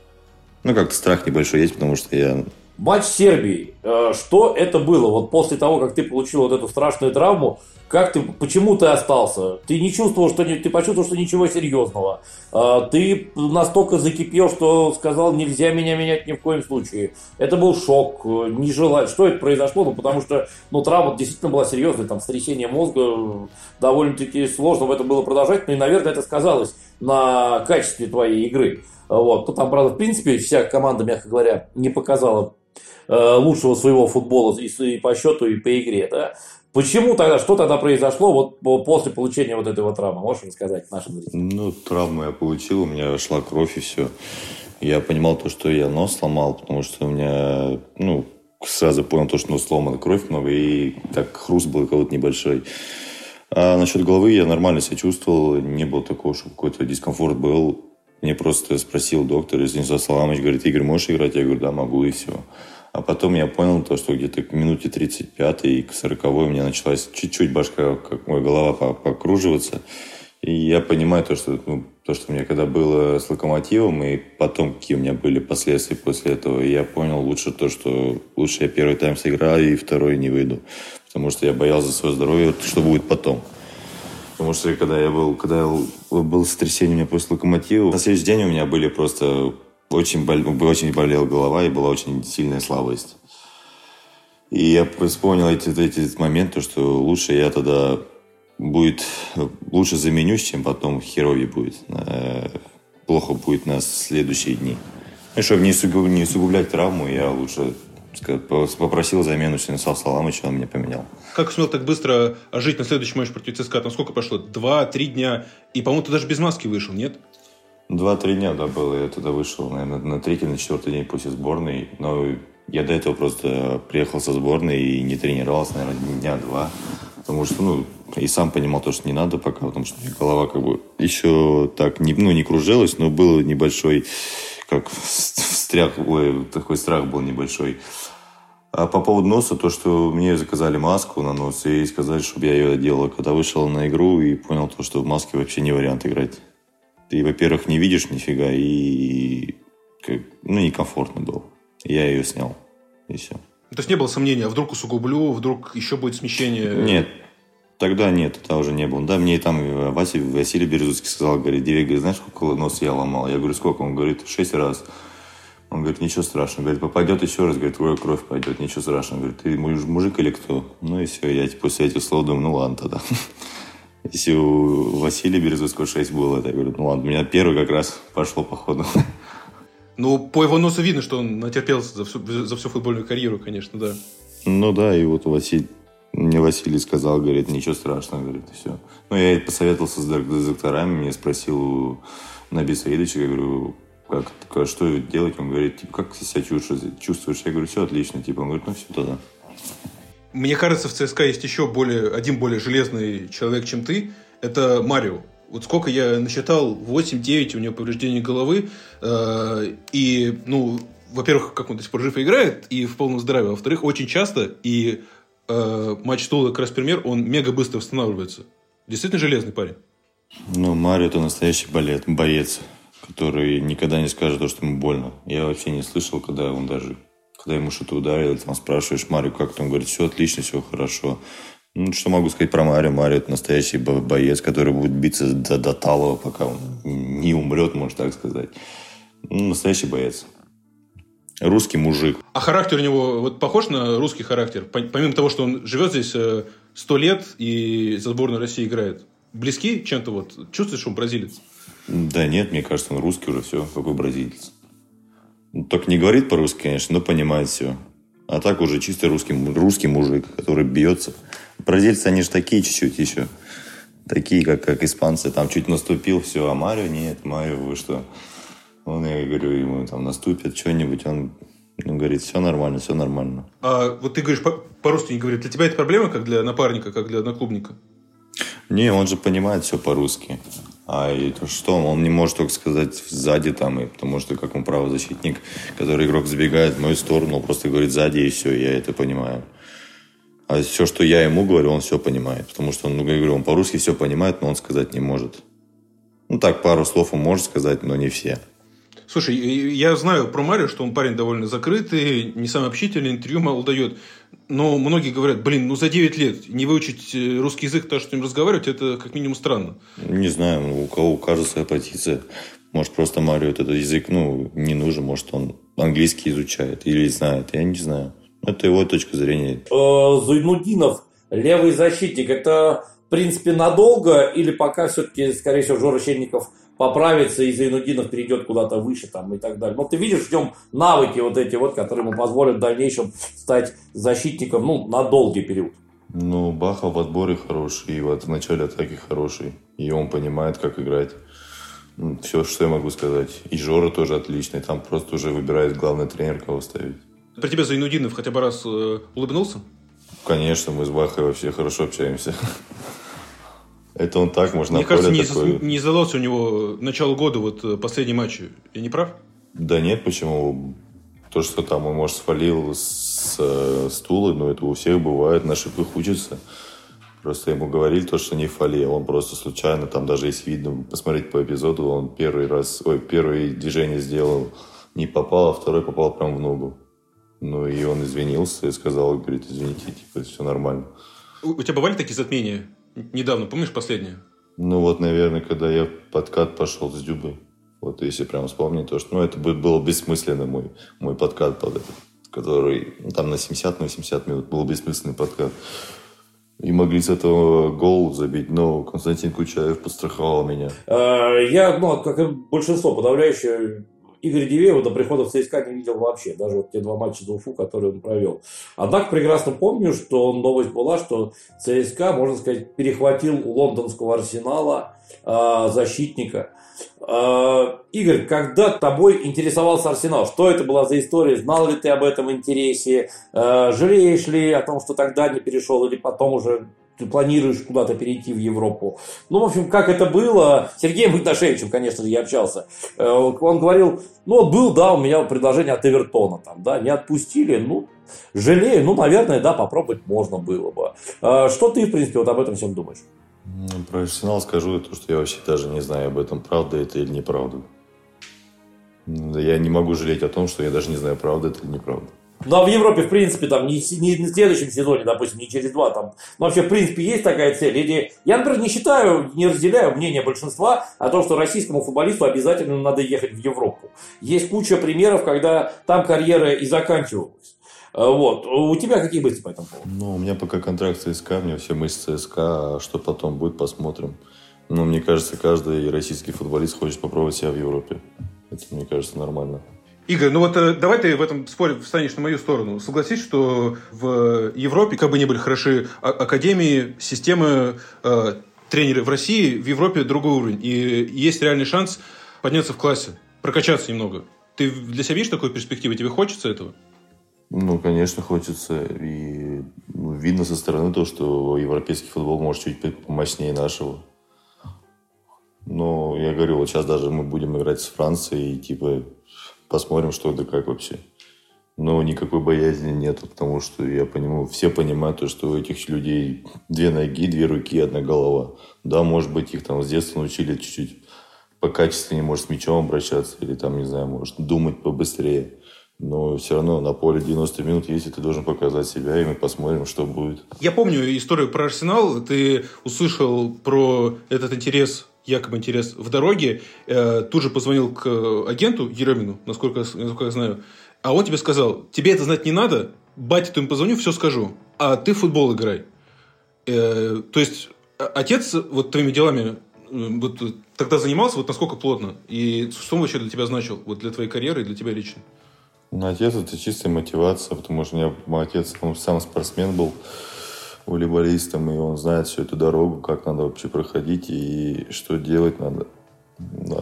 Ну, как-то страх небольшой есть, потому что я...
Матч Сербии. Э, что это было? Вот после того, как ты получил вот эту страшную травму, как ты, почему ты остался? Ты не чувствовал, что ты почувствовал, что ничего серьезного. Э, ты настолько закипел, что сказал, нельзя меня менять ни в коем случае. Это был шок, э, не желать. Что это произошло? Ну, потому что, ну, травма действительно была серьезная, там, сотрясение мозга, довольно-таки сложно в этом было продолжать, ну, и, наверное, это сказалось на качестве твоей игры. Вот. Ну, там, правда, в принципе, вся команда, мягко говоря, не показала э, лучшего своего футбола и, по счету, и по игре. Да? Почему тогда, что тогда произошло вот после получения вот этой травмы? Можешь рассказать нашим зрителям?
Ну, травму я получил, у меня шла кровь и все. Я понимал то, что я нос сломал, потому что у меня, ну, сразу понял то, что ну, сломана кровь много, и так хруст был какой-то небольшой. А насчет головы я нормально себя чувствовал, не было такого, что какой-то дискомфорт был. Мне просто спросил доктор из Станислав Саламович, говорит, Игорь, можешь играть? Я говорю, да, могу, и все. А потом я понял то, что где-то к минуте 35 и к 40 у меня началась чуть-чуть башка, как моя голова покруживаться. И я понимаю то, что, ну, то, что у меня когда было с локомотивом, и потом какие у меня были последствия после этого, я понял лучше то, что лучше я первый тайм сыграю и второй не выйду. Потому что я боялся за свое здоровье, что будет потом. Потому что когда я был, когда я был сотрясение у меня после локомотива, на следующий день у меня были просто очень, бол, очень болела голова и была очень сильная слабость. И я вспомнил эти, эти моменты, что лучше я тогда будет, лучше заменюсь, чем потом херовее будет. Э, плохо будет на следующие дни. И чтобы не усугублять травму, я лучше попросил замену Станислава Саламовича, он меня поменял.
Как сумел так быстро жить на следующий матч против ЦСКА? Там сколько прошло? Два-три дня. И, по-моему, ты даже без маски вышел, нет?
Два-три дня, да, было. Я туда вышел, наверное, на третий, на четвертый день после сборной. Но я до этого просто приехал со сборной и не тренировался, наверное, дня два. Потому что, ну, и сам понимал то, что не надо пока, потому что голова как бы еще так, не, ну, не кружилась, но был небольшой, как (laughs) встрях, ой, такой страх был небольшой. А по поводу носа, то, что мне заказали маску на нос и сказали, чтобы я ее делал, когда вышел на игру и понял то, что в маске вообще не вариант играть. Ты, во-первых, не видишь нифига, и как, ну, некомфортно было. Я ее снял, и все.
То есть не было сомнения, вдруг усугублю, вдруг еще будет смещение?
Нет, тогда нет, это уже не было. Да, мне там Вася, Василий Березуцкий сказал, говорит, говорит, знаешь, сколько нос я ломал? Я говорю, сколько? Он говорит, шесть раз. Он говорит, ничего страшного. Говорит, попадет еще раз, говорит, твоя кровь пойдет, ничего страшного. Говорит, ты мужик или кто? Ну и все, я после этих слов думаю, ну ладно тогда. (laughs) Если у Василия Березовского 6 было, я говорю, ну ладно, у меня первый как раз пошло по ходу. (laughs)
Ну, по его носу видно, что он натерпелся за всю, за всю футбольную карьеру, конечно, да.
Ну да, и вот Василий, мне Василий сказал, говорит, ничего страшного, говорит, и все. Ну, я посоветовался с докторами, мне спросил Наби Саидовича, я говорю, как, что делать? Он говорит, типа, как ты себя чувствуешь? чувствуешь? Я говорю, все отлично, типа, он говорит, ну все тогда.
Мне кажется, в ЦСКА есть еще более, один более железный человек, чем ты. Это Марио. Вот сколько я насчитал, 8-9 у него повреждений головы. Э, и, ну, во-первых, как он до сих пор жив и играет, и в полном здравии. Во-вторых, очень часто, и э, матч Тула как раз пример, он мега быстро восстанавливается. Действительно железный парень.
Ну, Марио это настоящий балет, боец, который никогда не скажет то, что ему больно. Я вообще не слышал, когда он даже когда ему что-то ударили, там спрашиваешь Марио, как там, говорит, все отлично, все хорошо. Ну, что могу сказать про Марио? Марио – это настоящий боец, который будет биться до, до талого, пока он не умрет, можно так сказать. Ну, настоящий боец. Русский мужик.
А характер у него вот похож на русский характер? Помимо того, что он живет здесь э, сто лет и за сборную России играет. Близки чем-то вот? Чувствуешь, что он бразилец?
Да нет, мне кажется, он русский уже, все, какой бразилец. Только не говорит по-русски, конечно, но понимает все. А так уже чисто русский, русский мужик, который бьется. Бразильцы, они же такие чуть-чуть еще. Такие, как, как испанцы. Там чуть наступил, все. А Марио нет, Марио, вы что? Он, я говорю, ему там наступит что-нибудь, он ну, говорит, все нормально, все нормально.
А вот ты говоришь по-русски не говорит. Для тебя это проблема, как для напарника, как для одноклубника?
Не, он же понимает все по-русски. А это что? Он не может только сказать сзади там, и потому что как он правозащитник, который игрок забегает в мою сторону, он просто говорит сзади, и все, я это понимаю. А все, что я ему говорю, он все понимает. Потому что, ну, я говорю, он по-русски все понимает, но он сказать не может. Ну, так, пару слов он может сказать, но не все.
Слушай, я знаю про Марио, что он парень довольно закрытый, не самый общительный, интервью мало дает. Но многие говорят, блин, ну за 9 лет не выучить э, русский язык, то, что с ним разговаривать, это как минимум странно.
Не знаю, у кого каждого своя позиция. Может, просто Марио этот язык ну, не нужен, может, он английский изучает или знает, я не знаю. Это его точка зрения.
Э, Зайнудинов, левый защитник, это в принципе надолго или пока все-таки, скорее всего, Жора Щенников поправится и Зайнудинов перейдет куда-то выше там и так далее. Но ты видишь в нем навыки вот эти вот, которые ему позволят в дальнейшем стать защитником ну, на долгий период.
Ну, Баха в отборе хороший, и вот в начале атаки хороший. И он понимает, как играть. Все, что я могу сказать. И Жора тоже отличный. Там просто уже выбирает главный тренер, кого ставить.
При тебе Зайнудинов хотя бы раз э, улыбнулся?
Конечно, мы с Бахой вообще хорошо общаемся. Это он так, можно
Мне кажется, не, такой... не задался у него начало года, вот э, последний матч. Я не прав?
Да нет, почему? То, что там он, может, свалил с э, стула, но это у всех бывает, на ошибках учится. Просто ему говорили то, что не фали, а он просто случайно, там даже есть видно, посмотреть по эпизоду, он первый раз, ой, первое движение сделал, не попал, а второй попал прям в ногу. Ну и он извинился и сказал, говорит, извините, типа, все нормально.
У, у тебя бывали такие затмения? Недавно, помнишь последнее?
Ну вот, наверное, когда я подкат пошел с Дюбой. Вот если прям вспомнить то, что ну, это было бессмысленный мой, мой подкат под этот, который ну, там на 70 на 80 минут был бессмысленный подкат. И могли с этого гол забить, но Константин Кучаев подстраховал меня.
А, я, ну, как и большинство, подавляющее Игорь Дивеева до прихода в ЦСКА не видел вообще, даже вот те два матча за Уфу, которые он провел. Однако прекрасно помню, что новость была, что ЦСКА, можно сказать, перехватил у лондонского арсенала э, защитника. Э, Игорь, когда тобой интересовался Арсенал, что это была за история? Знал ли ты об этом интересе? Э, жалеешь ли о том, что тогда не перешел или потом уже ты планируешь куда-то перейти в Европу. Ну, в общем, как это было, с Сергеем Игнашевичем, конечно же, я общался. Э, он говорил, ну, был, да, у меня предложение от Эвертона, там, да, не отпустили, ну, жалею, ну, наверное, да, попробовать можно было бы. Э, что ты, в принципе, вот об этом всем думаешь?
Ну, про Арсенал скажу то, что я вообще даже не знаю об этом, правда это или неправда. Я не могу жалеть о том, что я даже не знаю, правда это или неправда.
Ну, а в Европе, в принципе, там, не, не в следующем сезоне, допустим, не через два, там, ну, вообще, в принципе, есть такая цель. Или, я, например, не считаю, не разделяю мнение большинства о том, что российскому футболисту обязательно надо ехать в Европу. Есть куча примеров, когда там карьера и заканчивалась. Э, вот. У тебя какие мысли по этому поводу?
Ну, у меня пока контракт с ЦСКА, у меня все мысли ЦСКА, а что потом будет, посмотрим. Но мне кажется, каждый российский футболист хочет попробовать себя в Европе. Это, мне кажется, нормально.
Игорь, ну вот э, давай ты в этом споре встанешь на мою сторону. Согласись, что в Европе, как бы ни были хороши а, академии, системы, э, тренеры в России, в Европе другой уровень. И есть реальный шанс подняться в классе, прокачаться немного. Ты для себя видишь такую перспективу? Тебе хочется этого?
Ну, конечно, хочется. И ну, видно со стороны то, что европейский футбол может чуть мощнее нашего. Но я говорю, вот сейчас даже мы будем играть с Францией, и типа посмотрим, что да как вообще. Но никакой боязни нет, потому что я понимаю, все понимают, то, что у этих людей две ноги, две руки, одна голова. Да, может быть, их там с детства научили чуть-чуть по качественнее, может, с мячом обращаться, или там, не знаю, может, думать побыстрее. Но все равно на поле 90 минут есть, и ты должен показать себя, и мы посмотрим, что будет.
Я помню историю про Арсенал. Ты услышал про этот интерес якобы интерес в дороге, э, тут же позвонил к агенту Еремину, насколько, насколько я знаю, а он тебе сказал, тебе это знать не надо, батя ты ему позвоню, все скажу, а ты в футбол играй. Э, то есть, отец вот твоими делами э, вот тогда занимался, вот насколько плотно, и что он вообще для тебя значил, вот для твоей карьеры и для тебя лично?
Ну, отец это чистая мотивация, потому что у меня отец, он сам спортсмен был, волейболистом, и он знает всю эту дорогу, как надо вообще проходить и что делать надо.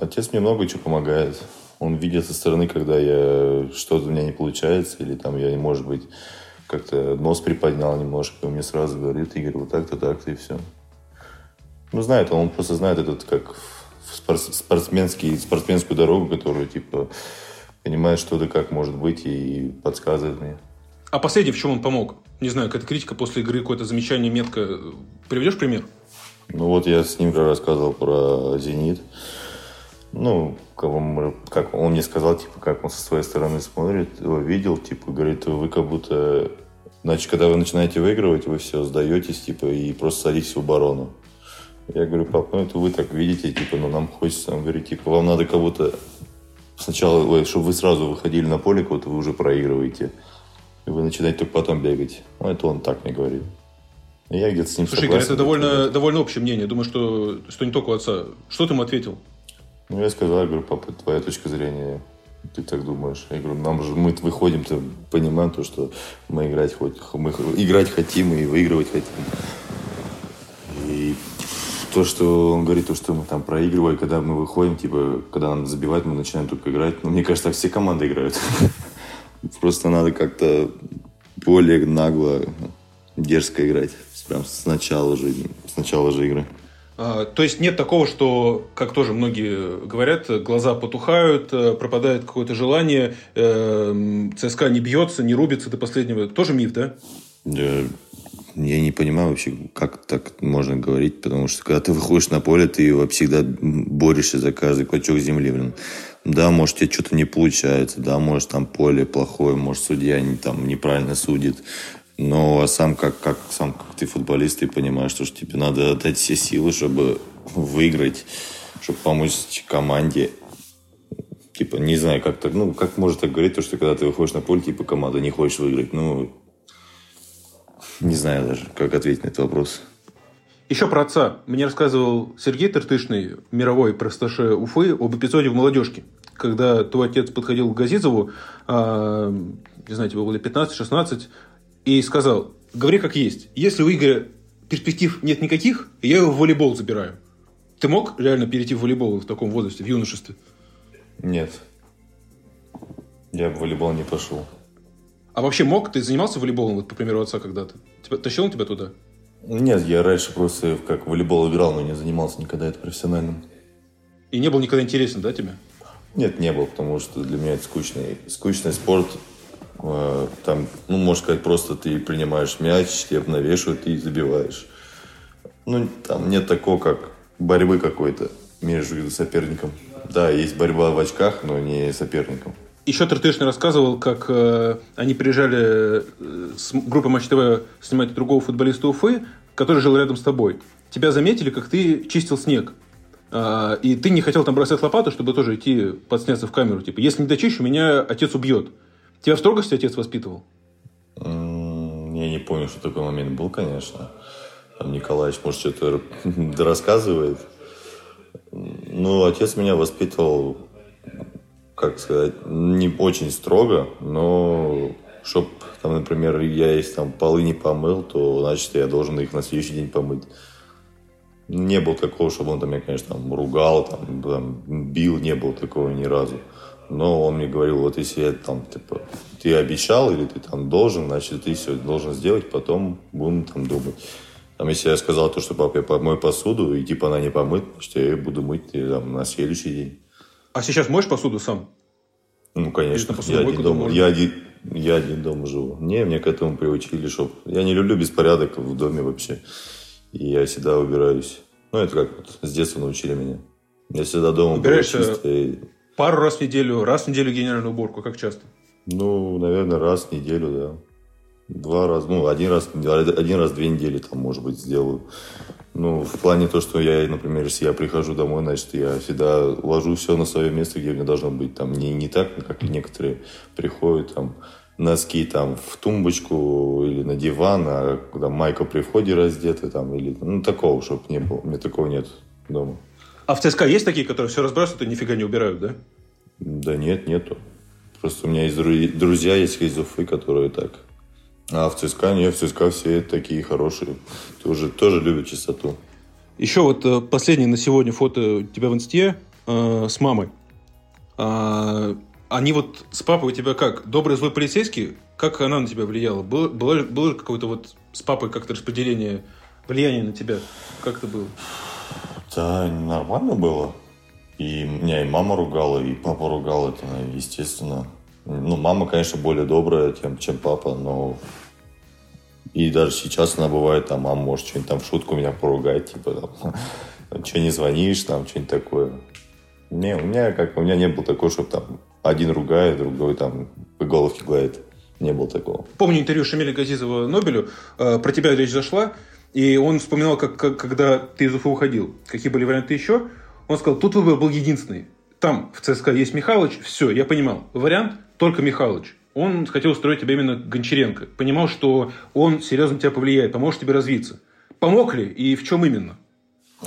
Отец мне много чего помогает. Он видит со стороны, когда я что-то у меня не получается, или там я, может быть, как-то нос приподнял немножко, и он мне сразу говорит, Игорь, вот так-то, так-то, и все. Ну, знает, он просто знает этот, как спортсменский, спортсменскую дорогу, которую, типа, понимает, что да как может быть, и подсказывает мне.
А последний в чем он помог? Не знаю, какая-то критика после игры, какое-то замечание, метка. Приведешь пример?
Ну вот я с ним рассказывал про «Зенит». Ну, как он мне сказал, типа, как он со своей стороны смотрит, его видел, типа, говорит, вы как будто... Значит, когда вы начинаете выигрывать, вы все сдаетесь, типа, и просто садитесь в оборону. Я говорю, пап, ну это вы так видите, типа, но нам хочется, он говорит, типа, вам надо кого-то сначала, чтобы вы сразу выходили на поле, кого-то вы уже проигрываете и вы начинаете только потом бегать. Ну, это он так мне говорит. И я где-то с ним
Слушай, согласен. это довольно, довольно общее мнение. Думаю, что, что не только у отца. Что ты ему ответил?
Ну, я сказал, я говорю, папа, твоя точка зрения, ты так думаешь. Я говорю, нам же, мы выходим-то, понимаем то, что мы играть хоть, мы играть хотим и выигрывать хотим. И то, что он говорит, то, что мы там проигрывали, когда мы выходим, типа, когда надо забивать, мы начинаем только играть. Ну, мне кажется, так все команды играют. Просто надо как-то более нагло, дерзко играть. Прям с начала же, с начала же игры.
А, то есть нет такого, что, как тоже многие говорят, глаза потухают, э, пропадает какое-то желание, э, ЦСКА не бьется, не рубится до последнего. Тоже миф, да?
Я, я не понимаю вообще, как так можно говорить, потому что когда ты выходишь на поле, ты всегда борешься за каждый клочок земли. Блин. Да, может, тебе что-то не получается, да, может, там поле плохое, может, судья не, там неправильно судит. Но сам как, как, сам как ты футболист, ты понимаешь, что, что тебе надо отдать все силы, чтобы выиграть, чтобы помочь команде. Типа, не знаю, как так, ну, как можно так говорить, то, что когда ты выходишь на поле, типа, команда не хочешь выиграть. Ну, не знаю даже, как ответить на этот вопрос.
Еще про отца. Мне рассказывал Сергей Тартышный, мировой просташе Уфы, об эпизоде в «Молодежке». Когда твой отец подходил к Газизову, э, не знаю, тебе было 15-16, и сказал, говори как есть. Если у Игоря перспектив нет никаких, я его в волейбол забираю. Ты мог реально перейти в волейбол в таком возрасте, в юношестве?
Нет. Я в волейбол не пошел.
А вообще мог? Ты занимался волейболом, вот, по примеру, отца когда-то? Тебя, тащил он тебя туда?
Нет, я раньше просто как волейбол играл, но не занимался никогда это профессиональным.
И не был никогда интересен, да, тебе?
Нет, не был, потому что для меня это скучный, скучный спорт. Э, там, ну, можно сказать, просто ты принимаешь мяч, тебе навешивают и забиваешь. Ну, там нет такого, как борьбы какой-то между соперником. Да, есть борьба в очках, но не соперником.
Еще Тартышный рассказывал, как э, они приезжали э, с группой Матч ТВ снимать другого футболиста Уфы, который жил рядом с тобой. Тебя заметили, как ты чистил снег. А, и ты не хотел там бросать лопату, чтобы тоже идти подсняться в камеру. Типа, если не дочищу, меня отец убьет. Тебя в строгости отец воспитывал?
Я не помню, что такой момент был, конечно. Там Николаевич, может, что-то (laughs) рассказывает. Ну, отец меня воспитывал, как сказать, не очень строго, но чтоб, там, например, я если там полы не помыл, то значит я должен их на следующий день помыть не было такого, чтобы он там меня, конечно, там ругал, там, там, бил, не было такого ни разу. Но он мне говорил, вот если я там, типа, ты обещал или ты там должен, значит, ты все должен сделать, потом будем там думать. Там, если я сказал то, что папа, я помою посуду, и типа она не помыт, что я буду мыть там, на следующий день.
А сейчас моешь посуду сам?
Ну, конечно. Я один, дома, я, один, я один дома живу. Не, мне к этому приучили, чтоб... Я не люблю беспорядок в доме вообще. И я всегда убираюсь. Ну, это как вот с детства научили меня. Я всегда дома
Убираешься чисто. И... пару раз в неделю, раз в неделю генеральную уборку. Как часто?
Ну, наверное, раз в неделю, да. Два раза, ну, один раз, один раз в две недели там, может быть, сделаю. Ну, в плане то, что я, например, если я прихожу домой, значит, я всегда ложу все на свое место, где мне должно быть. Там не, не так, как некоторые приходят, там, носки там в тумбочку или на диван, а куда майка при входе раздеты там, или ну такого, чтобы не было. У меня такого нет дома.
А в ЦСКА есть такие, которые все разбрасывают и нифига не убирают, да?
Да нет, нету. Просто у меня есть друзья, есть из Уфы, которые так. А в ЦСКА нет, в ЦСКА все такие хорошие. Тоже, тоже любят чистоту.
Еще вот э, последнее на сегодня фото у тебя в инсте э, с мамой. А, они вот с папой у тебя как? Добрый, злой полицейский? Как она на тебя влияла? Было, было, было какое-то вот с папой как-то распределение влияния на тебя? Как это было?
Да, нормально было. И меня и мама ругала, и папа ругал, это естественно. Ну, мама, конечно, более добрая, чем, чем папа, но и даже сейчас она бывает, там, мама может что-нибудь там в шутку меня поругать, типа, там, (laughs) что не звонишь, там, что-нибудь такое. Не, у меня как, у меня не было такого, чтобы там один ругает, другой там по головке гладит. Не было такого.
Помню интервью Шамиля Газизова Нобелю, э, про тебя речь зашла, и он вспоминал, как, как, когда ты из Уфы уходил, какие были варианты еще. Он сказал, тут выбор был единственный. Там в ЦСКА есть Михалыч, все, я понимал. Вариант только Михалыч. Он хотел устроить тебя именно Гончаренко. Понимал, что он серьезно тебя повлияет, поможет тебе развиться. Помог ли и в чем именно?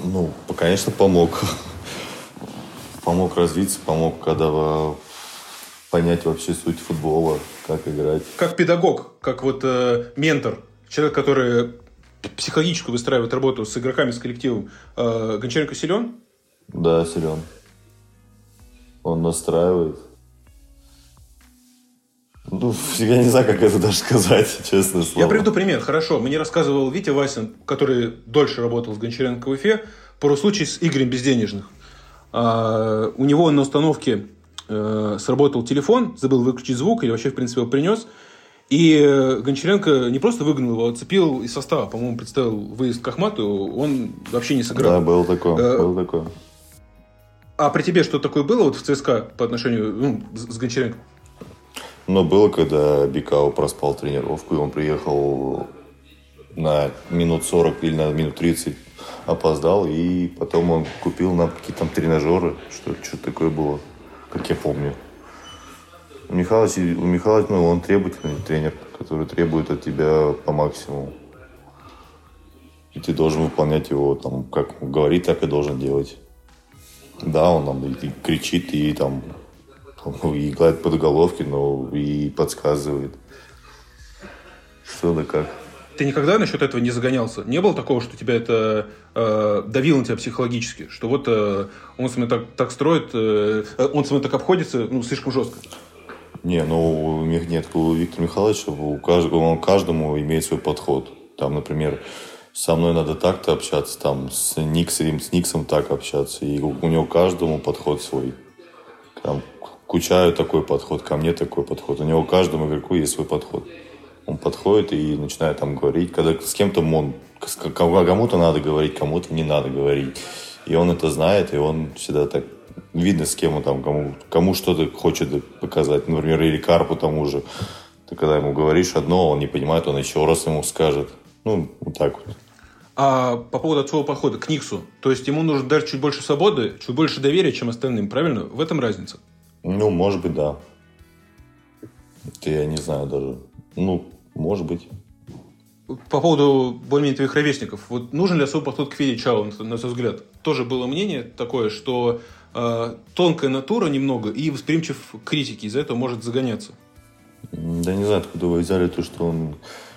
Ну, конечно, помог. Помог развиться, помог, когда понять вообще суть футбола, как играть.
Как педагог, как вот э, ментор, человек, который психологически выстраивает работу с игроками, с коллективом. Э, Гончаренко силен?
Да, силен. Он настраивает. Ну, я не знаю, как это даже сказать, (laughs) честно слово.
Я приведу пример. Хорошо. Мне рассказывал Витя Васин, который дольше работал с Гончаренко в Уфе, про случай с Игорем Безденежных. А, у него на установке э, сработал телефон, забыл выключить звук или вообще, в принципе, его принес. И э, Гончаренко не просто выгнал его, а отцепил из состава. По-моему, представил выезд к Ахмату, он вообще не сыграл.
Да, было такое. Э, было такое.
А при тебе что такое было вот в ЦСКА по отношению ну, с, Гончаренко?
Ну, было, когда Бикао проспал тренировку, и он приехал на минут 40 или на минут 30 опоздал, и потом он купил нам какие-то там тренажеры, что что такое было как я помню. У Михалыча, у Михалыча, ну, он требовательный тренер, который требует от тебя по максимуму. И ты должен выполнять его, там, как говорит, так и должен делать. Да, он нам и кричит, и там, и гладит головки, но и подсказывает. Что да как.
Ты никогда насчет этого не загонялся? Не было такого, что тебя это э, давило на тебя психологически? Что вот э, он с вами так, так строит, э, он с вами так обходится, ну, слишком жестко?
Не, ну, нет, у Виктора Михайловича, у каждого, он каждому имеет свой подход. Там, например, со мной надо так-то общаться, там, с Никсом, с Никсом так общаться. И у, у него каждому подход свой. Там, к Кучаю такой подход, ко мне такой подход. У него каждому игроку есть свой подход. Он подходит и начинает там говорить, когда с кем-то он, кому-то надо говорить, кому-то не надо говорить. И он это знает, и он всегда так видно, с кем он там, кому, кому что-то хочет показать. Например, или Карпу тому же. Ты когда ему говоришь одно, он не понимает, он еще раз ему скажет. Ну, вот так вот.
А по поводу отцового подхода к Никсу, то есть ему нужно дать чуть больше свободы, чуть больше доверия, чем остальным, правильно? В этом разница?
Ну, может быть, да. Это я не знаю даже. Ну, может быть.
По поводу более-менее твоих ровесников. Вот нужен ли особый подход к Феде Чао, на твой взгляд? Тоже было мнение такое, что э, тонкая натура немного и восприимчив к критике, из-за этого может загоняться.
Да не знаю, откуда вы взяли то, что он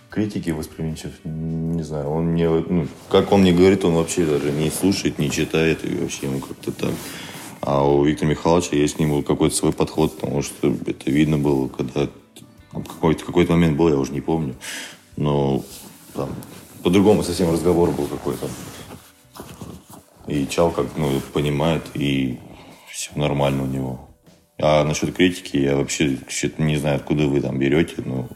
критики восприимчив, не знаю, он мне, ну, как он мне говорит, он вообще даже не слушает, не читает, и вообще ему как-то так. А у Виктора Михайловича есть к нему какой-то свой подход, потому что это видно было, когда какой-то какой момент был, я уже не помню, но там по-другому совсем разговор был какой-то. И Чал как ну, понимает, и все нормально у него. А насчет критики я вообще не знаю, откуда вы там берете, но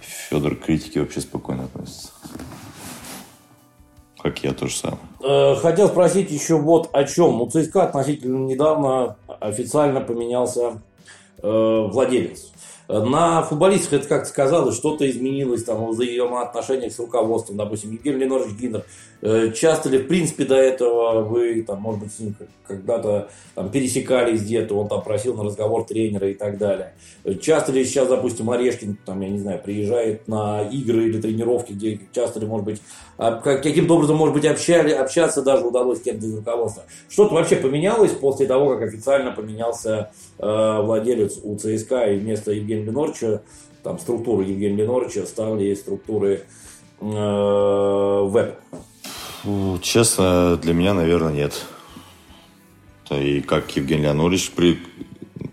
Федор к критике вообще спокойно относится. Как я тоже сам.
Э, хотел спросить еще вот о чем. У ЦСКА относительно недавно официально поменялся э, владелец. На футболистах это как-то сказалось, что-то изменилось там в взаимоотношениях с руководством, допустим, Евгений Ленорович Гиннер. Э, часто ли, в принципе, до этого вы, там, может быть, с ним когда-то там, пересекались где-то, он там просил на разговор тренера и так далее. Часто ли сейчас, допустим, Орешкин, там, я не знаю, приезжает на игры или тренировки, где часто ли, может быть, а, каким-то образом, может быть, общали, общаться даже удалось с кем-то из руководства. Что-то вообще поменялось после того, как официально поменялся э, владелец у ЦСКА и вместо Евгения Ленорча, там, структуры Евгения Ленорча стали структуры э, веб.
Честно, для меня, наверное, нет. И как Евгений Леонидович при...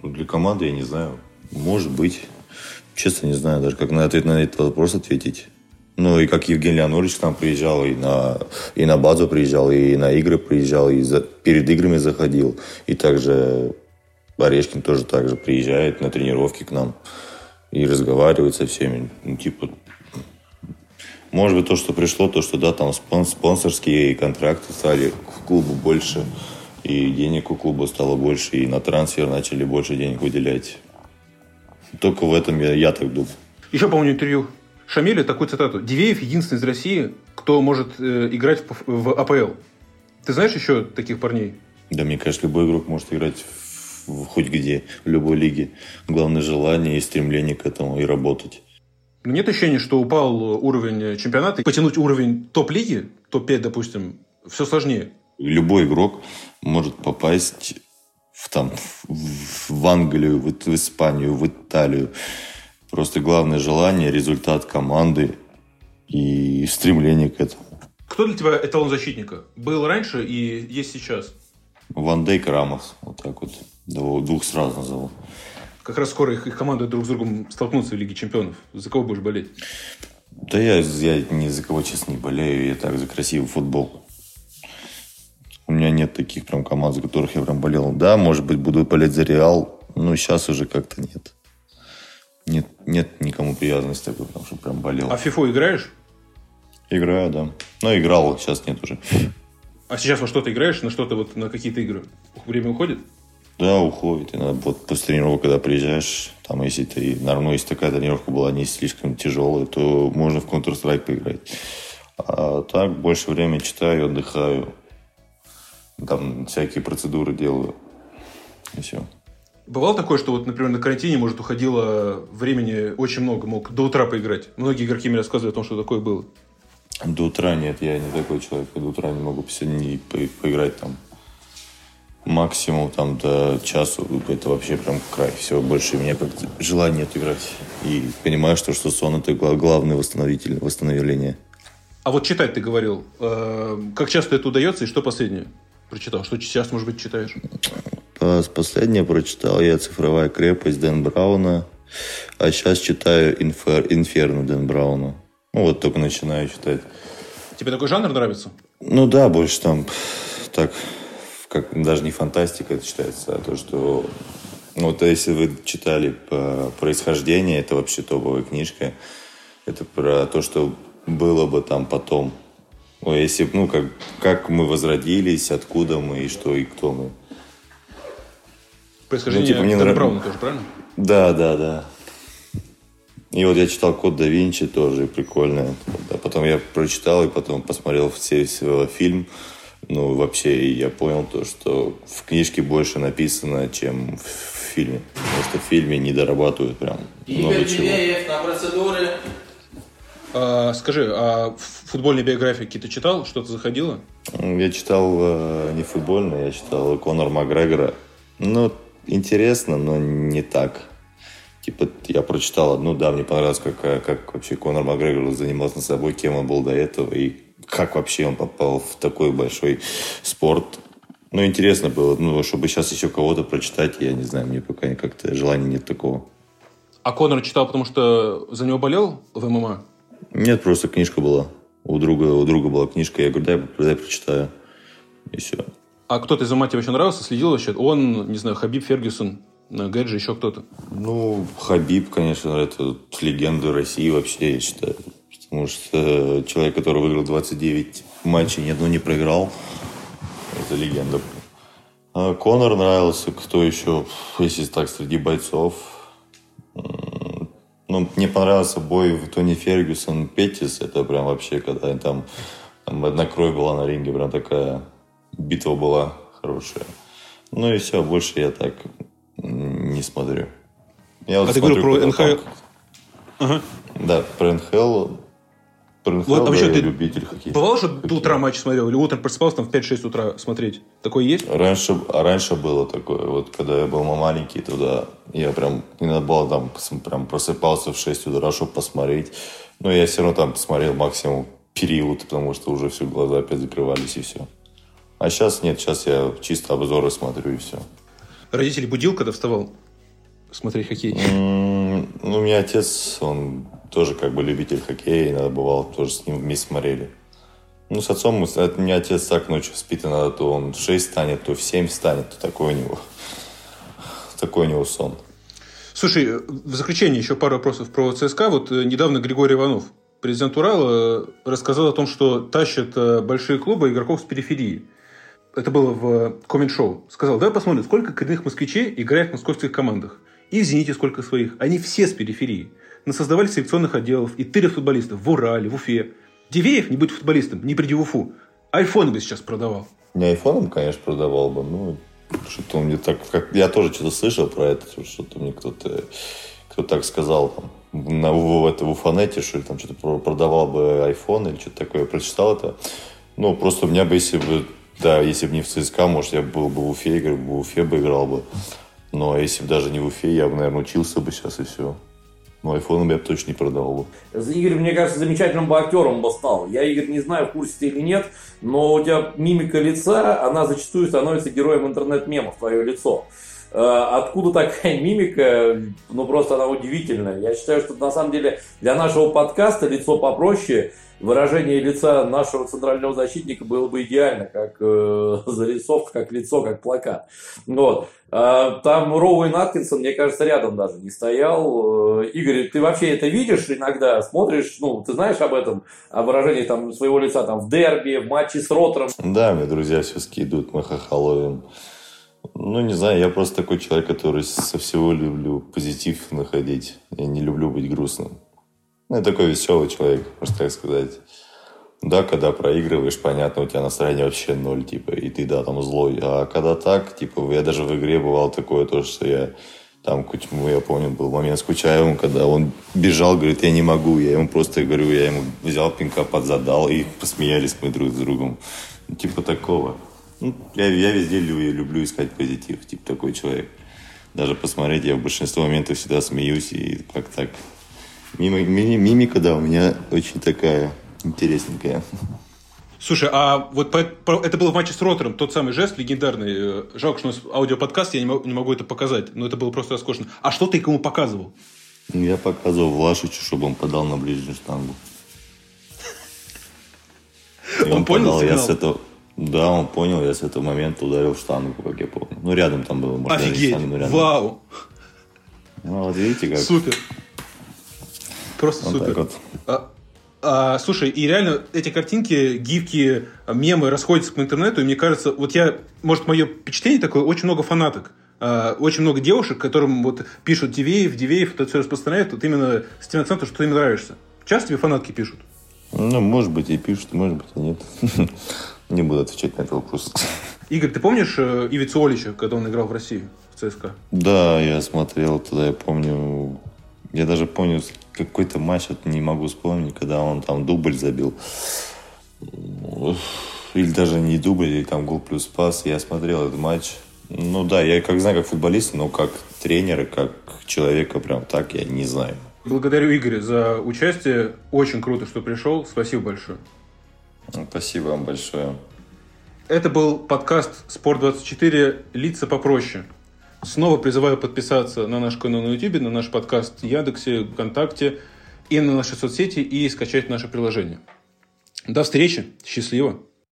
для команды, я не знаю. Может быть. Честно, не знаю даже, как на ответ на этот вопрос ответить. Ну, и как Евгений Леонидович к нам приезжал, и на, и на базу приезжал, и на игры приезжал, и за, перед играми заходил. И также Орешкин тоже так же приезжает на тренировки к нам и разговаривает со всеми. Ну, типа, может быть, то, что пришло, то, что да, там спонсорские контракты стали в клубу больше, и денег у клуба стало больше, и на трансфер начали больше денег выделять. Только в этом я, я так думаю.
Еще помню интервью Шамиля такую цитату. Дивеев единственный из России, кто может э, играть в, в АПЛ. Ты знаешь еще таких парней?
Да, мне кажется, любой игрок может играть в, хоть где, в любой лиге. Главное желание и стремление к этому и работать.
Нет ощущения, что упал уровень чемпионата. Потянуть уровень топ-лиги, топ-5, допустим, все сложнее.
Любой игрок может попасть в, там, в Англию, в, в Испанию, в Италию. Просто главное желание, результат команды и стремление к этому.
Кто для тебя эталон защитника? Был раньше и есть сейчас?
Ван Дейк, Рамос. Вот так вот. Двух сразу назову
как раз скоро их, их команды друг с другом столкнутся в Лиге Чемпионов. За кого будешь болеть?
Да я, я ни за кого, честно, не болею. Я так за красивый футбол. У меня нет таких прям команд, за которых я прям болел. Да, может быть, буду болеть за Реал, но сейчас уже как-то нет. Нет, нет никому привязанности такой, потому что прям болел.
А в FIFA играешь?
Играю, да. Но играл, сейчас нет уже.
А сейчас во что-то играешь? На что-то вот, на какие-то игры? Время уходит?
Да, уходит. Иногда вот после тренировок, когда приезжаешь, там, если ты, наверное, если такая тренировка была не слишком тяжелая, то можно в Counter-Strike поиграть. А так больше времени читаю, отдыхаю. Там всякие процедуры делаю. И все.
Бывало такое, что вот, например, на карантине, может, уходило времени очень много, мог до утра поиграть. Многие игроки мне рассказывают о том, что такое было.
До утра нет, я не такой человек. До утра не могу по поиграть там максимум там до часу, это вообще прям край. Все, больше у меня как желания нет играть. И понимаю, что, что сон это главное восстановитель, восстановление.
А вот читать ты говорил. Э, как часто это удается и что последнее прочитал? Что сейчас, может быть, читаешь?
Последнее прочитал я «Цифровая крепость» Дэн Брауна. А сейчас читаю «Инфер... «Инферно» Дэн Брауна. Ну, вот только начинаю читать.
Тебе такой жанр нравится?
Ну да, больше там так, как даже не фантастика это считается, а то, что ну, вот если вы читали по происхождение, это вообще топовая книжка. Это про то, что было бы там потом. Ну, если, ну, как, как мы возродились, откуда мы и что и кто мы.
Происхождение ну, типа, мне нрав... Брауна тоже, правильно?
Да, да, да. И вот я читал «Код да Винчи» тоже, прикольно. А потом я прочитал и потом посмотрел все, все фильм. Ну, вообще, я понял то, что в книжке больше написано, чем в фильме. Потому что в фильме не дорабатывают прям много
Игорь чего. Дивеев на процедуры.
А, скажи, а футбольные биографии какие-то читал? Что-то заходило?
Я читал э, не футбольные, я читал Конор Макгрегора. Ну, интересно, но не так. Типа, я прочитал одну, да, мне понравилось, как, как вообще Конор Макгрегор занимался собой, кем он был до этого, и как вообще он попал в такой большой спорт. Ну, интересно было, ну, чтобы сейчас еще кого-то прочитать, я не знаю, мне пока как-то желания нет такого.
А Конор читал, потому что за него болел в ММА?
Нет, просто книжка была. У друга, у друга была книжка, я говорю, дай, дай прочитаю. И все.
А кто-то из Амати вообще нравился? Следил вообще? Он, не знаю, Хабиб Фергюсон, Гэджи, еще кто-то?
Ну, Хабиб, конечно, это легенда России вообще, я считаю. Потому что человек, который выиграл 29 матчей, ни одну не проиграл. Это легенда. А Конор нравился. Кто еще, если так, среди бойцов? Ну, мне понравился бой в Тони Фергюсон Петтис. Это прям вообще, когда там, там одна кровь была на ринге, прям такая битва была хорошая. Ну и все, больше я так не смотрю.
Я вот а ты говорил про НХЛ?
Ага. Да, про НХЛ
вот, а вообще, ты любитель хоккея. Бывало, что ты утра матч смотрел? Или утром просыпался там в 5-6 утра смотреть? Такое есть?
Раньше, а раньше было такое. Вот когда я был маленький, туда я прям не надо было там прям просыпался в 6 утра, чтобы посмотреть. Но я все равно там посмотрел максимум период, потому что уже все глаза опять закрывались и все. А сейчас нет, сейчас я чисто обзоры смотрю и все.
Родители будил, когда вставал смотреть хоккей?
Mm, ну, у меня отец, он тоже как бы любитель хоккея, и надо бывало тоже с ним вместе смотрели. Ну, с отцом, от меня отец так ночью спит, и надо, то он в 6 станет, то в 7 станет, то такой у него, такой у него сон.
Слушай, в заключение еще пару вопросов про ЦСКА. Вот э, недавно Григорий Иванов, президент Урала, рассказал о том, что тащат э, большие клубы игроков с периферии. Это было в коммент-шоу. Сказал, давай посмотрим, сколько коренных москвичей играет в московских командах. И в «Зените» сколько своих. Они все с периферии насоздавали селекционных отделов и тырят футболистов в Урале, в Уфе. Дивеев, не будь футболистом, не приди в Уфу. Айфон бы сейчас продавал.
Не айфоном, конечно, продавал бы. Ну, что-то мне так... Как, я тоже что-то слышал про это, что-то мне кто-то кто так сказал там, на, в, это, в Уфанете, что ли, там что-то продавал бы iPhone или что-то такое. Я прочитал это. Ну, просто у меня бы, если бы, да, если бы не в ЦСКА, может, я был бы в Уфе, играл бы в Уфе бы играл бы. Но если бы даже не в Уфе, я бы, наверное, учился бы сейчас и все. Ну, айфоном я бы точно не продал
бы. Игорь, мне кажется, замечательным бы актером бы стал. Я, Игорь, не знаю, в курсе ты или нет, но у тебя мимика лица, она зачастую становится героем интернет-мемов, твое лицо. Э, откуда такая (laughs) мимика? Ну, просто она удивительная. Я считаю, что на самом деле для нашего подкаста лицо попроще – выражение лица нашего центрального защитника было бы идеально, как э, (laughs) зарисовка, как лицо, как плакат. Вот. А, там Роуэн Аткинсон, мне кажется, рядом даже не стоял. Э, Игорь, ты вообще это видишь иногда, смотришь, ну, ты знаешь об этом, о выражении там, своего лица там, в дерби, в матче с Ротором?
Да, мне друзья все скидывают, мы хохоловим. Ну, не знаю, я просто такой человек, который со всего люблю позитив находить. Я не люблю быть грустным. Ну, я такой веселый человек, можно так сказать. Да, когда проигрываешь, понятно, у тебя настроение вообще ноль, типа, и ты, да, там злой. А когда так, типа, я даже в игре бывал такое, то, что я там, ну, я помню, был момент с Кучаевым, когда он бежал, говорит, я не могу. Я ему просто говорю, я ему взял пинка, подзадал, и посмеялись мы друг с другом. Ну, типа такого. Ну, я, я везде люблю, люблю искать позитив, типа такой человек. Даже посмотреть, я в большинстве моментов всегда смеюсь, и как так Мими, мимика, да, у меня очень такая интересненькая.
Слушай, а вот по, по, это было в матче с Ротором, тот самый жест легендарный. Э, жалко, что у нас аудиоподкаст, я не могу, не могу это показать, но это было просто роскошно. А что ты кому показывал?
Я показывал Влашичу, чтобы он подал на ближнюю штангу. (laughs) И он, понял я с этого... Да, он понял, я с этого момента ударил штангу, как я помню. Ну, рядом там было.
Может, Офигеть, штангу, рядом. вау.
Ну, вот видите, как...
Супер. Просто вот супер. Вот. А, а, слушай, и реально эти картинки, гифки, мемы расходятся по интернету, и мне кажется, вот я, может, мое впечатление такое, очень много фанаток. А, очень много девушек, которым вот пишут Дивеев, Дивеев, это все распространяет, вот именно с тем акцентом, что ты им нравишься. Часто тебе фанатки пишут?
Ну, может быть, и пишут, может быть, и нет. (laughs) Не буду отвечать на этот вопрос.
Игорь, ты помнишь э, Ивицу Олича, когда он играл в России, в ЦСКА?
Да, я смотрел тогда, я помню... Я даже помню какой-то матч, вот не могу вспомнить, когда он там дубль забил. Или даже не дубль, или там гол плюс пас. Я смотрел этот матч. Ну да, я как знаю, как футболист, но как тренер и как человека прям так я не знаю.
Благодарю Игоря за участие. Очень круто, что пришел. Спасибо большое.
Спасибо вам большое.
Это был подкаст «Спорт24. Лица попроще». Снова призываю подписаться на наш канал на YouTube, на наш подкаст в Яндексе, ВКонтакте и на наши соцсети и скачать наше приложение. До встречи. Счастливо.